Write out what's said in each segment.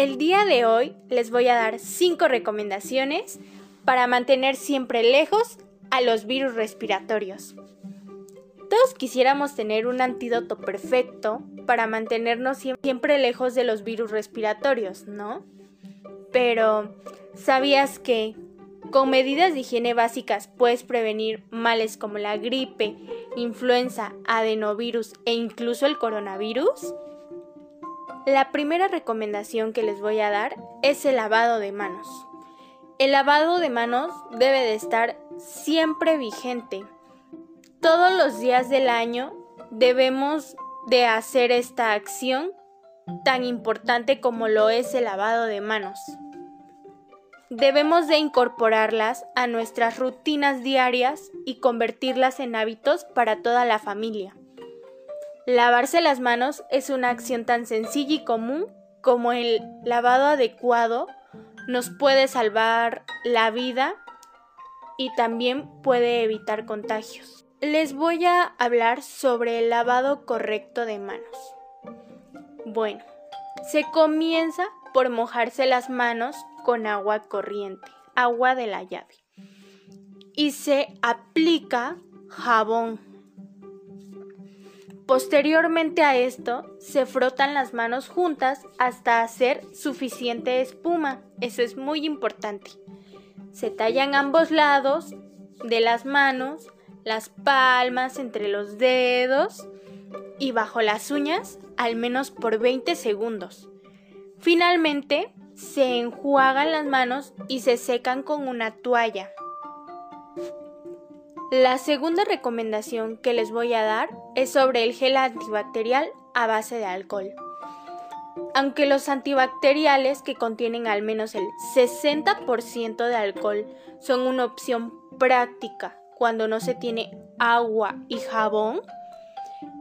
El día de hoy les voy a dar 5 recomendaciones para mantener siempre lejos a los virus respiratorios. Todos quisiéramos tener un antídoto perfecto para mantenernos siempre lejos de los virus respiratorios, ¿no? Pero, ¿sabías que con medidas de higiene básicas puedes prevenir males como la gripe, influenza, adenovirus e incluso el coronavirus? La primera recomendación que les voy a dar es el lavado de manos. El lavado de manos debe de estar siempre vigente. Todos los días del año debemos de hacer esta acción tan importante como lo es el lavado de manos. Debemos de incorporarlas a nuestras rutinas diarias y convertirlas en hábitos para toda la familia. Lavarse las manos es una acción tan sencilla y común como el lavado adecuado nos puede salvar la vida y también puede evitar contagios. Les voy a hablar sobre el lavado correcto de manos. Bueno, se comienza por mojarse las manos con agua corriente, agua de la llave. Y se aplica jabón. Posteriormente a esto, se frotan las manos juntas hasta hacer suficiente espuma. Eso es muy importante. Se tallan ambos lados de las manos, las palmas entre los dedos y bajo las uñas al menos por 20 segundos. Finalmente, se enjuagan las manos y se secan con una toalla. La segunda recomendación que les voy a dar es sobre el gel antibacterial a base de alcohol. Aunque los antibacteriales que contienen al menos el 60% de alcohol son una opción práctica cuando no se tiene agua y jabón,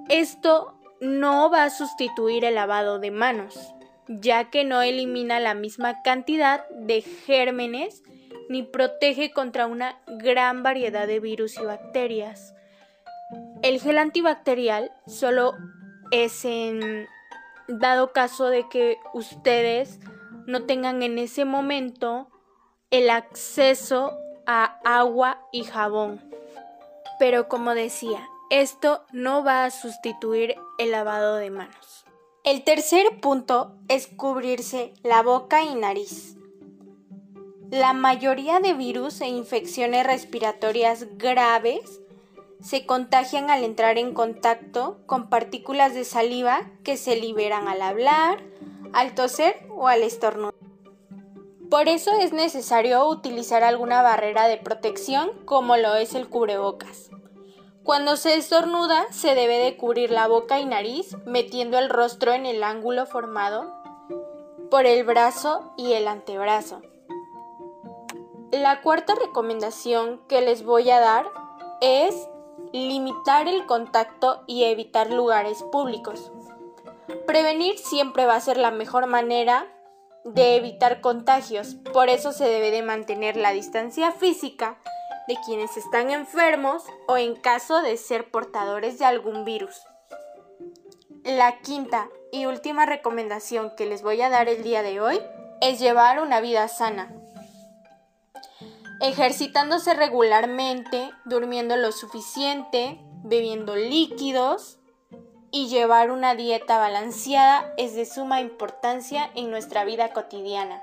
esto no va a sustituir el lavado de manos ya que no elimina la misma cantidad de gérmenes ni protege contra una gran variedad de virus y bacterias. El gel antibacterial solo es en dado caso de que ustedes no tengan en ese momento el acceso a agua y jabón. Pero como decía, esto no va a sustituir el lavado de manos. El tercer punto es cubrirse la boca y nariz. La mayoría de virus e infecciones respiratorias graves se contagian al entrar en contacto con partículas de saliva que se liberan al hablar, al toser o al estornudar. Por eso es necesario utilizar alguna barrera de protección como lo es el cubrebocas. Cuando se estornuda, se debe de cubrir la boca y nariz metiendo el rostro en el ángulo formado por el brazo y el antebrazo. La cuarta recomendación que les voy a dar es limitar el contacto y evitar lugares públicos. Prevenir siempre va a ser la mejor manera de evitar contagios, por eso se debe de mantener la distancia física de quienes están enfermos o en caso de ser portadores de algún virus. La quinta y última recomendación que les voy a dar el día de hoy es llevar una vida sana. Ejercitándose regularmente, durmiendo lo suficiente, bebiendo líquidos y llevar una dieta balanceada es de suma importancia en nuestra vida cotidiana.